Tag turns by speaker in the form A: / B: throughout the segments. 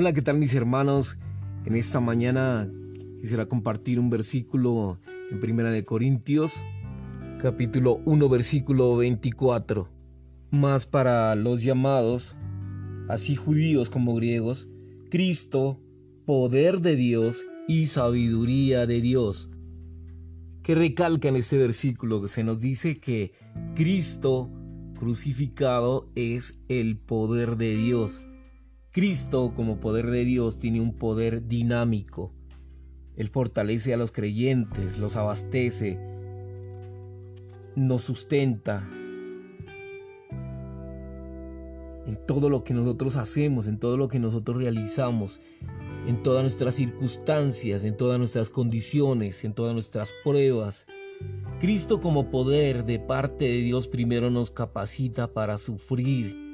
A: Hola, ¿qué tal mis hermanos? En esta mañana quisiera compartir un versículo en Primera de Corintios, capítulo 1, versículo 24. Más para los llamados, así judíos como griegos, Cristo, poder de Dios y sabiduría de Dios. Que recalca en este versículo que se nos dice que Cristo crucificado es el poder de Dios. Cristo como poder de Dios tiene un poder dinámico. Él fortalece a los creyentes, los abastece, nos sustenta en todo lo que nosotros hacemos, en todo lo que nosotros realizamos, en todas nuestras circunstancias, en todas nuestras condiciones, en todas nuestras pruebas. Cristo como poder de parte de Dios primero nos capacita para sufrir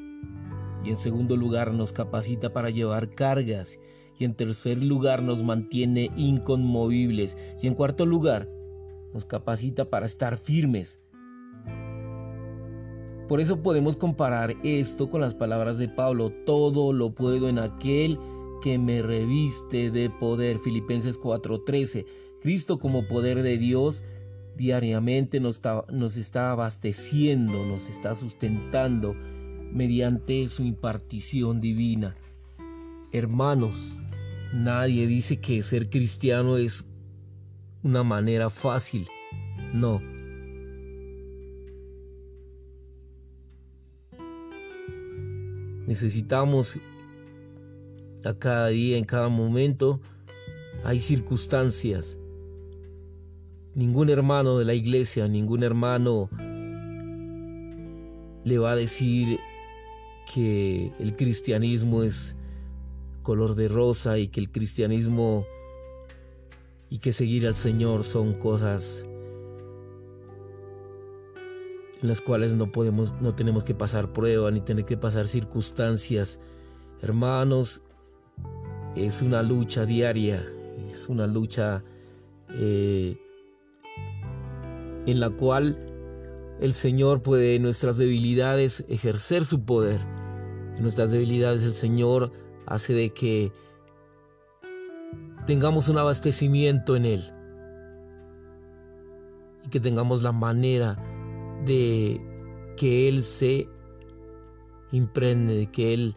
A: y en segundo lugar nos capacita para llevar cargas y en tercer lugar nos mantiene inconmovibles y en cuarto lugar nos capacita para estar firmes. Por eso podemos comparar esto con las palabras de Pablo, todo lo puedo en aquel que me reviste de poder. Filipenses 4:13. Cristo como poder de Dios diariamente nos está, nos está abasteciendo, nos está sustentando mediante su impartición divina. Hermanos, nadie dice que ser cristiano es una manera fácil. No. Necesitamos a cada día, en cada momento, hay circunstancias. Ningún hermano de la iglesia, ningún hermano le va a decir que el cristianismo es color de rosa y que el cristianismo y que seguir al Señor son cosas en las cuales no podemos no tenemos que pasar prueba ni tener que pasar circunstancias hermanos es una lucha diaria es una lucha eh, en la cual el Señor puede nuestras debilidades ejercer su poder. En nuestras debilidades el Señor hace de que tengamos un abastecimiento en Él y que tengamos la manera de que Él se impregne, de que Él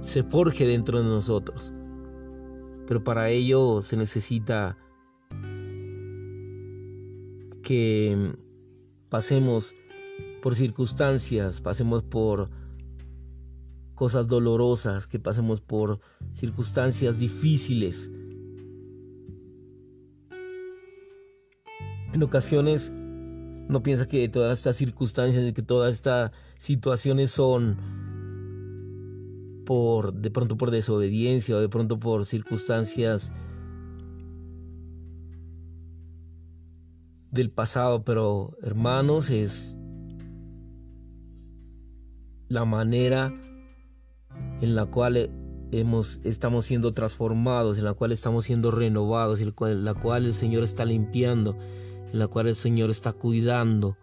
A: se forje dentro de nosotros. Pero para ello se necesita que pasemos por circunstancias, pasemos por cosas dolorosas, que pasemos por circunstancias difíciles. En ocasiones no piensa que todas estas circunstancias, que todas estas situaciones son por de pronto por desobediencia o de pronto por circunstancias del pasado, pero hermanos, es la manera en la cual hemos, estamos siendo transformados, en la cual estamos siendo renovados, en la cual el Señor está limpiando, en la cual el Señor está cuidando,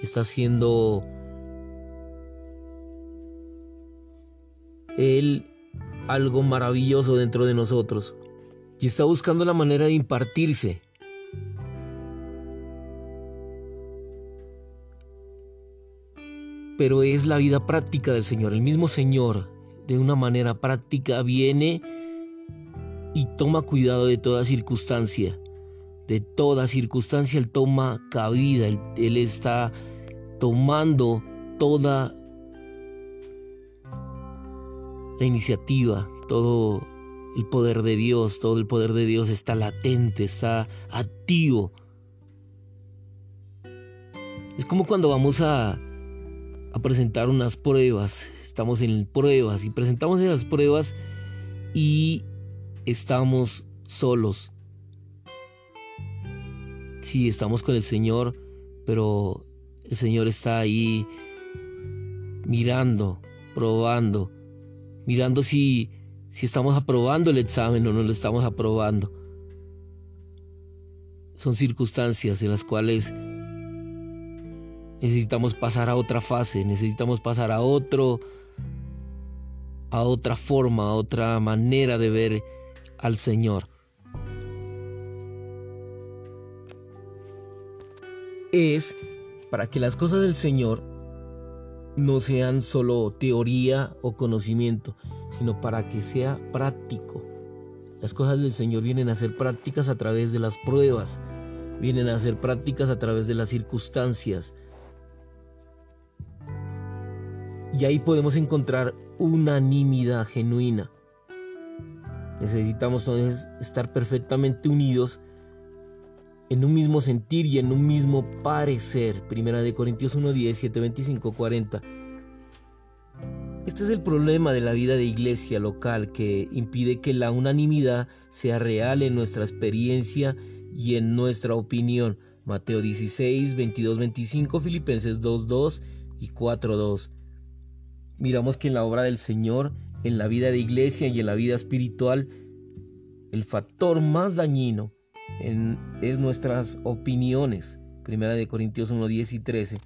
A: está haciendo Él algo maravilloso dentro de nosotros. Y está buscando la manera de impartirse pero es la vida práctica del Señor. El mismo Señor, de una manera práctica, viene y toma cuidado de toda circunstancia. De toda circunstancia Él toma cabida, Él, está tomando toda la iniciativa, todo el poder de Dios, todo el poder de Dios está latente, está activo. Es como cuando vamos a, a presentar unas pruebas. Estamos en pruebas y presentamos esas pruebas y estamos solos. Sí, estamos con el Señor, pero el Señor está ahí mirando, probando, mirando si, si estamos aprobando el examen o no lo estamos aprobando. Son circunstancias en las cuales necesitamos pasar a otra fase, necesitamos pasar a otro a otra forma, a otra manera de ver al Señor. Es para que las cosas del Señor no sean solo teoría o conocimiento, sino para que sea práctico. Las cosas del Señor vienen a ser prácticas a través de las pruebas, vienen a ser prácticas a través de las circunstancias. Y ahí podemos encontrar unanimidad genuina. Necesitamos entonces estar perfectamente unidos en un mismo sentir y en un mismo parecer. Primera de Corintios 1, 17, 25, 40. Este es el problema de la vida de iglesia local que impide que la unanimidad sea real en nuestra experiencia y en nuestra opinión. Mateo 16, 22, 25, Filipenses 2, 2 y 4, 2. Miramos que en la obra del Señor, en la vida de iglesia y en la vida espiritual, el factor más dañino es nuestras opiniones. Primera de Corintios 1, 10 y 13.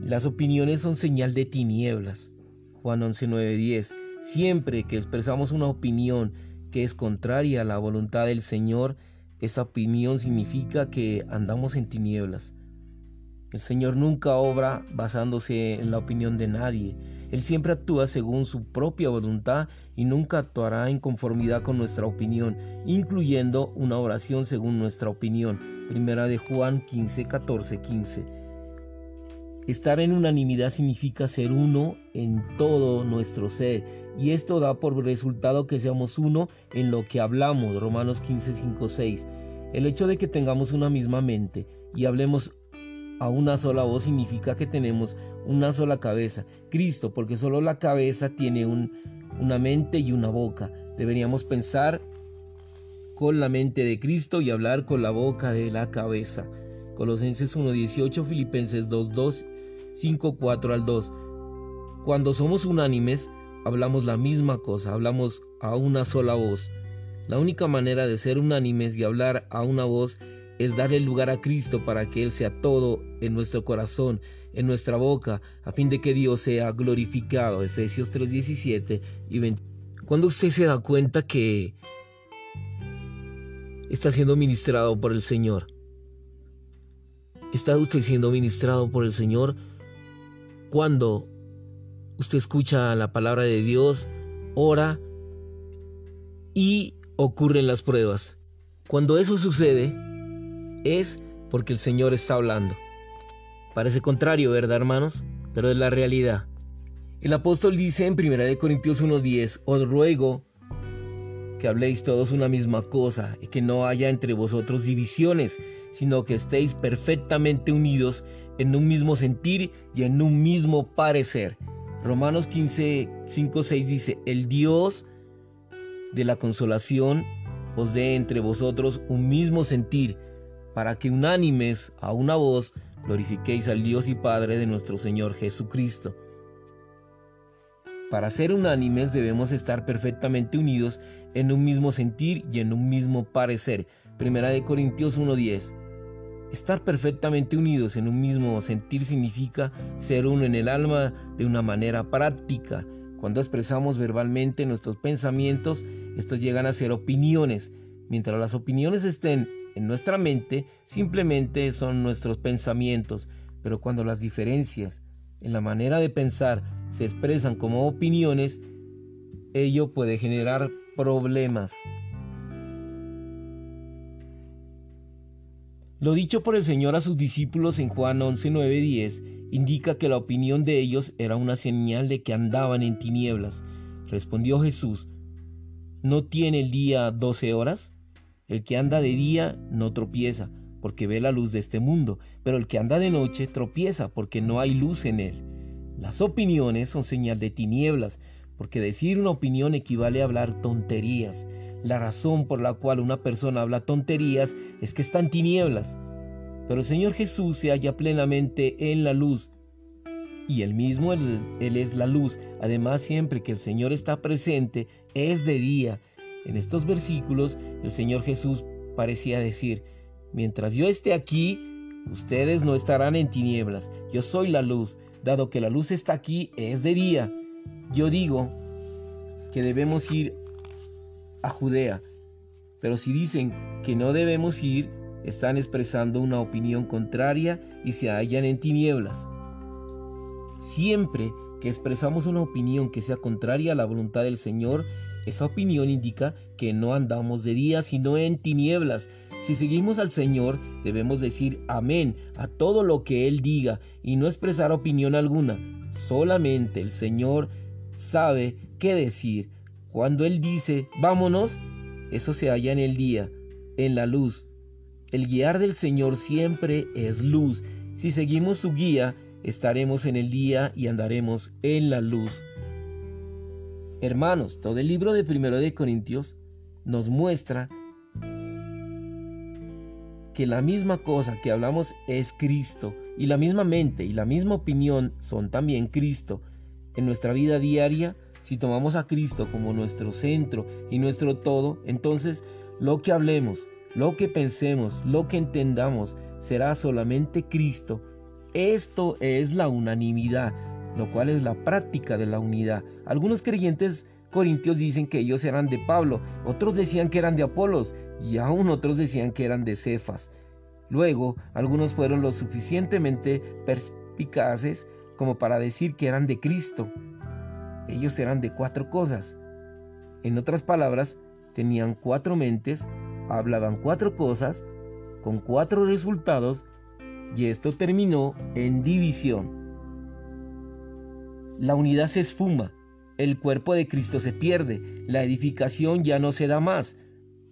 A: Las opiniones son señal de tinieblas. Juan 11, 9, 10. Siempre que expresamos una opinión que es contraria a la voluntad del Señor, esa opinión significa que andamos en tinieblas. El Señor nunca obra basándose en la opinión de nadie. Él siempre actúa según su propia voluntad y nunca actuará en conformidad con nuestra opinión, incluyendo una oración según nuestra opinión. Primera de Juan 15, 14, 15. Estar en unanimidad significa ser uno en todo nuestro ser, y esto da por resultado que seamos uno en lo que hablamos. Romanos 15, 5, 6. El hecho de que tengamos una misma mente y hablemos a una sola voz significa que tenemos una sola cabeza, Cristo, porque solo la cabeza tiene un, una mente y una boca. Deberíamos pensar con la mente de Cristo y hablar con la boca de la cabeza. Colosenses 1.18, Filipenses 2.2, 5.4 al 2. Cuando somos unánimes, hablamos la misma cosa, hablamos a una sola voz. La única manera de ser unánimes y hablar a una voz es darle lugar a Cristo para que Él sea todo en nuestro corazón, en nuestra boca, a fin de que Dios sea glorificado. Efesios 3:17 y 20. Cuando usted se da cuenta que está siendo ministrado por el Señor, está usted siendo ministrado por el Señor cuando usted escucha la palabra de Dios, ora y ocurren las pruebas. Cuando eso sucede, es porque el Señor está hablando. Parece contrario, ¿verdad, hermanos? Pero es la realidad. El apóstol dice en 1 Corintios 1:10, os ruego que habléis todos una misma cosa y que no haya entre vosotros divisiones, sino que estéis perfectamente unidos en un mismo sentir y en un mismo parecer. Romanos 15, 5, 6 dice, el Dios de la consolación os dé entre vosotros un mismo sentir para que unánimes a una voz glorifiquéis al Dios y Padre de nuestro Señor Jesucristo. Para ser unánimes debemos estar perfectamente unidos en un mismo sentir y en un mismo parecer. Primera de Corintios 1:10. Estar perfectamente unidos en un mismo sentir significa ser uno en el alma de una manera práctica. Cuando expresamos verbalmente nuestros pensamientos, estos llegan a ser opiniones. Mientras las opiniones estén en nuestra mente simplemente son nuestros pensamientos, pero cuando las diferencias en la manera de pensar se expresan como opiniones, ello puede generar problemas. Lo dicho por el Señor a sus discípulos en Juan 11, 9, 10 indica que la opinión de ellos era una señal de que andaban en tinieblas. Respondió Jesús, ¿no tiene el día doce horas? El que anda de día no tropieza, porque ve la luz de este mundo, pero el que anda de noche tropieza, porque no hay luz en él. Las opiniones son señal de tinieblas, porque decir una opinión equivale a hablar tonterías. La razón por la cual una persona habla tonterías es que está en tinieblas. Pero el Señor Jesús se halla plenamente en la luz, y él mismo él, él es la luz. Además, siempre que el Señor está presente, es de día en estos versículos el Señor Jesús parecía decir, mientras yo esté aquí, ustedes no estarán en tinieblas, yo soy la luz, dado que la luz está aquí, es de día. Yo digo que debemos ir a Judea, pero si dicen que no debemos ir, están expresando una opinión contraria y se hallan en tinieblas. Siempre que expresamos una opinión que sea contraria a la voluntad del Señor, esa opinión indica que no andamos de día, sino en tinieblas. Si seguimos al Señor, debemos decir amén a todo lo que Él diga y no expresar opinión alguna. Solamente el Señor sabe qué decir. Cuando Él dice, vámonos, eso se halla en el día, en la luz. El guiar del Señor siempre es luz. Si seguimos su guía, estaremos en el día y andaremos en la luz. Hermanos, todo el libro de Primero de Corintios nos muestra que la misma cosa que hablamos es Cristo y la misma mente y la misma opinión son también Cristo. En nuestra vida diaria, si tomamos a Cristo como nuestro centro y nuestro todo, entonces lo que hablemos, lo que pensemos, lo que entendamos será solamente Cristo. Esto es la unanimidad, lo cual es la práctica de la unidad. Algunos creyentes corintios dicen que ellos eran de Pablo, otros decían que eran de Apolos y aún otros decían que eran de Cefas. Luego, algunos fueron lo suficientemente perspicaces como para decir que eran de Cristo. Ellos eran de cuatro cosas. En otras palabras, tenían cuatro mentes, hablaban cuatro cosas, con cuatro resultados, y esto terminó en división. La unidad se esfuma, el cuerpo de Cristo se pierde, la edificación ya no se da más.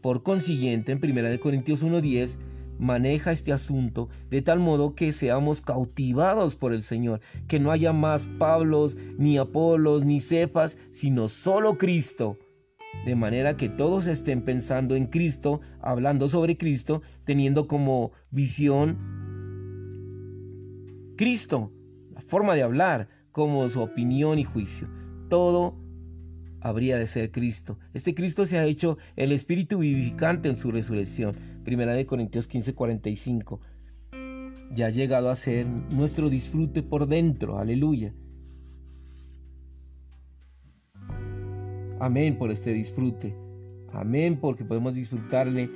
A: Por consiguiente, en 1 Corintios 1.10, maneja este asunto de tal modo que seamos cautivados por el Señor, que no haya más Pablos, ni Apolos, ni Cefas, sino solo Cristo. De manera que todos estén pensando en Cristo, hablando sobre Cristo, teniendo como visión Cristo, la forma de hablar, como su opinión y juicio. Todo habría de ser Cristo. Este Cristo se ha hecho el Espíritu vivificante en su resurrección. Primera de Corintios 15:45. Ya ha llegado a ser nuestro disfrute por dentro. Aleluya. Amén por este disfrute. Amén porque podemos disfrutarle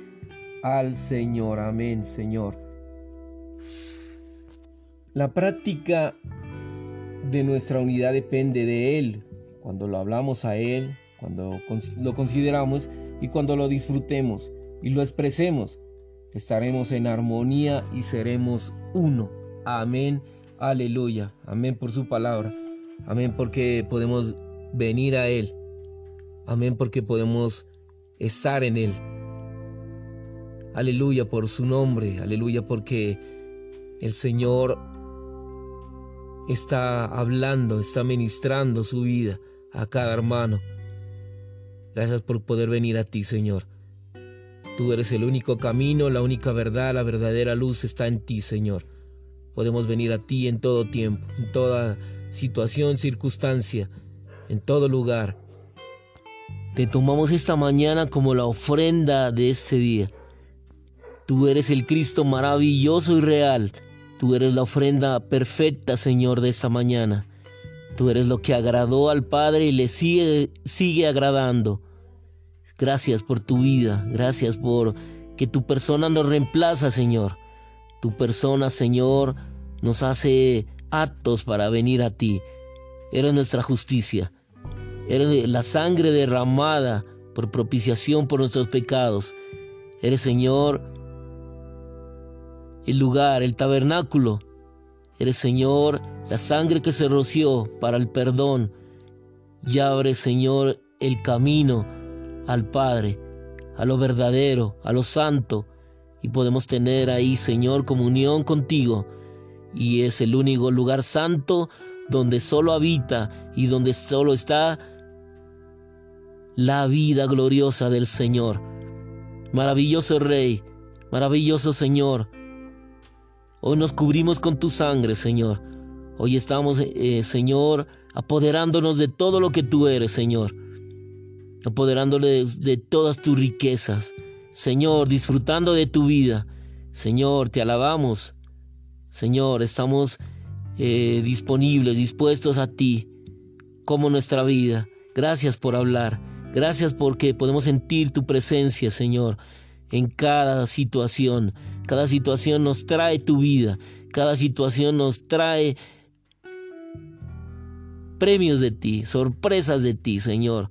A: al Señor. Amén, Señor. La práctica de nuestra unidad depende de Él, cuando lo hablamos a Él, cuando lo consideramos y cuando lo disfrutemos y lo expresemos, estaremos en armonía y seremos uno. Amén, aleluya, amén por su palabra, amén porque podemos venir a Él, amén porque podemos estar en Él. Aleluya por su nombre, aleluya porque el Señor está hablando, está ministrando su vida a cada hermano. Gracias por poder venir a ti, Señor. Tú eres el único camino, la única verdad, la verdadera luz está en ti, Señor. Podemos venir a ti en todo tiempo, en toda situación, circunstancia, en todo lugar. Te tomamos esta mañana como la ofrenda de este día. Tú eres el Cristo maravilloso y real. Tú eres la ofrenda perfecta, Señor, de esta mañana. Tú eres lo que agradó al Padre y le sigue, sigue agradando. Gracias por tu vida, gracias por que tu persona nos reemplaza, Señor. Tu persona, Señor, nos hace actos para venir a ti. Eres nuestra justicia. Eres la sangre derramada por propiciación por nuestros pecados. Eres, Señor, el lugar, el tabernáculo. Eres, Señor, la sangre que se roció para el perdón, y abre, Señor, el camino al Padre, a lo verdadero, a lo santo, y podemos tener ahí, Señor, comunión contigo. Y es el único lugar santo donde solo habita y donde solo está la vida gloriosa del Señor. Maravilloso Rey, maravilloso Señor. Hoy nos cubrimos con tu sangre, Señor. Hoy estamos, eh, Señor, apoderándonos de todo lo que tú eres, Señor. Apoderándonos de, todas tus riquezas. Señor, disfrutando de tu vida. Señor, te alabamos. Señor, estamos eh, disponibles, dispuestos a ti. como nuestra vida. Gracias por hablar. Gracias porque podemos sentir tu presencia, Señor, en cada situación. Cada situación nos trae tu vida. Cada situación nos trae premios de ti, sorpresas de ti, Señor.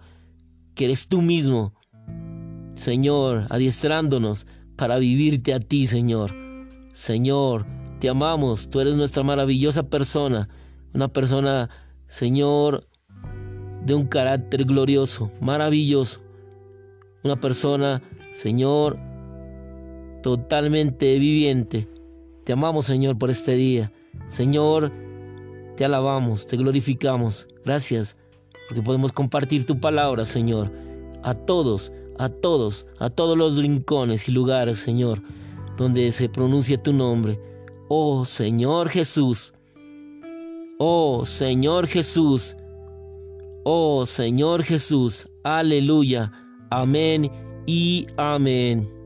A: Que eres tú mismo, Señor, adiestrándonos para vivirte a ti, Señor. Señor, te amamos, tú eres nuestra maravillosa persona, una persona, Señor, de un carácter glorioso, maravilloso. Una persona, Señor, totalmente viviente. Te amamos, Señor, por este día. Señor, te alabamos, te glorificamos. Gracias, porque podemos compartir tu palabra, Señor, a todos, a todos, a todos los rincones y lugares, Señor, donde se pronuncia tu nombre. Oh Señor Jesús. Oh Señor Jesús. Oh Señor Jesús. Aleluya. Amén y amén.